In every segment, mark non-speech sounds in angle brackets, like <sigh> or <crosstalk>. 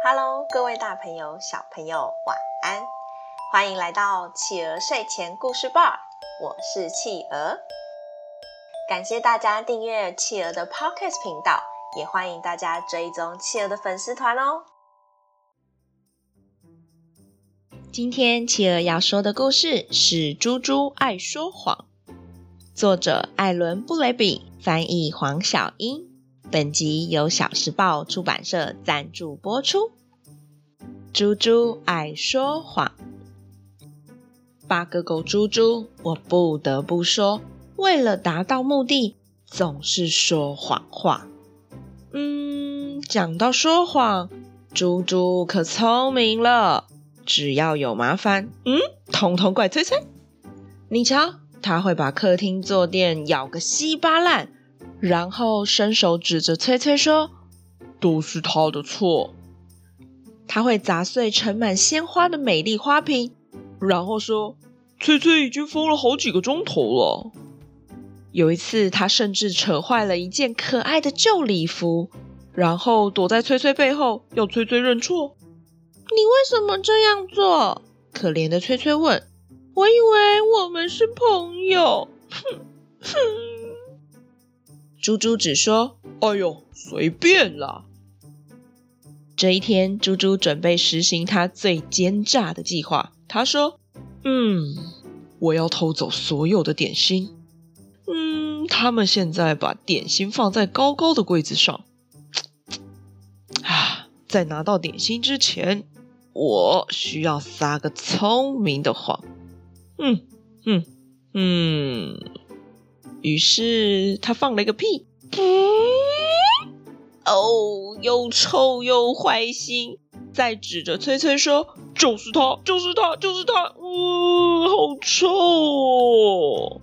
Hello，各位大朋友、小朋友，晚安！欢迎来到企鹅睡前故事吧，我是企鹅。感谢大家订阅企鹅的 Podcast 频道，也欢迎大家追踪企鹅的粉丝团哦。今天企鹅要说的故事是《猪猪爱说谎》，作者艾伦·布雷比，翻译黄小英。本集由小时报出版社赞助播出。猪猪爱说谎，八哥狗猪猪，我不得不说，为了达到目的，总是说谎话。嗯，讲到说谎，猪猪可聪明了，只要有麻烦，嗯，统统怪崔崔。你瞧，他会把客厅坐垫咬个稀巴烂。然后伸手指着崔崔说：“都是他的错。”他会砸碎盛满鲜花的美丽花瓶，然后说：“崔崔已经疯了好几个钟头了。”有一次，他甚至扯坏了一件可爱的旧礼服，然后躲在崔崔背后要崔崔认错。“你为什么这样做？”可怜的崔崔问。“我以为我们是朋友。”哼 <laughs> 哼。猪猪只说：“哎呦，随便啦。”这一天，猪猪准备实行他最奸诈的计划。他说：“嗯，我要偷走所有的点心。嗯，他们现在把点心放在高高的柜子上。啊，在拿到点心之前，我需要撒个聪明的谎。嗯嗯嗯。”于是他放了一个屁，嗯，哦，又臭又坏心，再指着崔崔说：“就是他，就是他，就是他，哇，嗯，好臭哦！”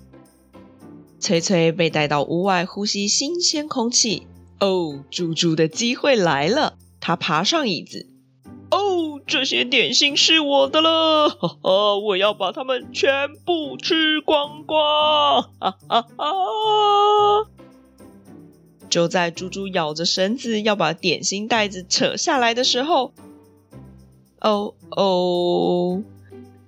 崔崔被带到屋外呼吸新鲜空气。哦，猪猪的机会来了，他爬上椅子。这些点心是我的了，哈哈，我要把它们全部吃光光，哈哈哈！就在猪猪咬着绳子要把点心袋子扯下来的时候，哦哦，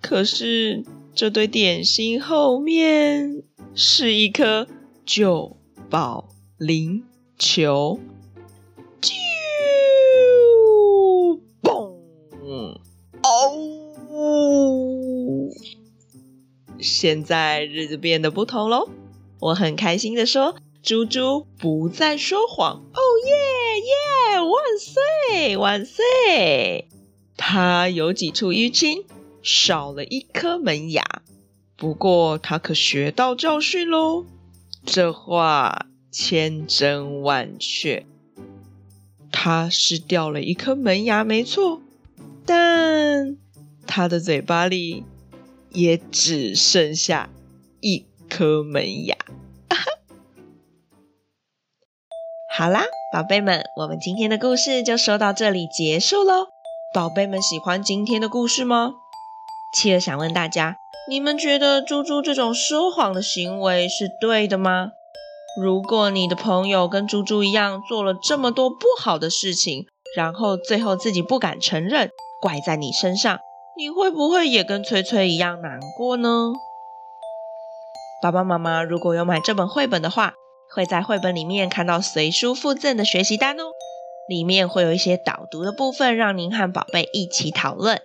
可是这堆点心后面是一颗旧保龄球。现在日子变得不同喽，我很开心的说：“猪猪不再说谎。”哦耶耶，万岁万岁！他有几处淤青，少了一颗门牙，不过他可学到教训喽。这话千真万确，他是掉了一颗门牙没错，但他的嘴巴里。也只剩下一颗门牙。好啦，宝贝们，我们今天的故事就说到这里结束喽。宝贝们喜欢今天的故事吗？企鹅想问大家，你们觉得猪猪这种说谎的行为是对的吗？如果你的朋友跟猪猪一样做了这么多不好的事情，然后最后自己不敢承认，怪在你身上。你会不会也跟崔崔一样难过呢？爸爸妈妈如果有买这本绘本的话，会在绘本里面看到随书附赠的学习单哦。里面会有一些导读的部分，让您和宝贝一起讨论。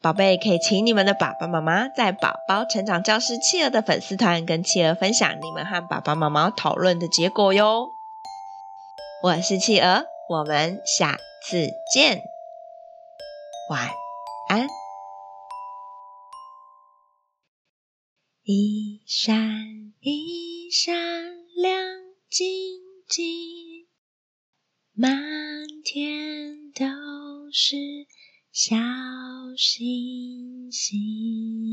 宝贝可以请你们的爸爸妈妈在宝宝成长教室企鹅的粉丝团跟企鹅分享你们和爸爸妈妈讨论的结果哟。我是企鹅，我们下次见，晚安。一闪一闪亮晶晶，满天都是小星星。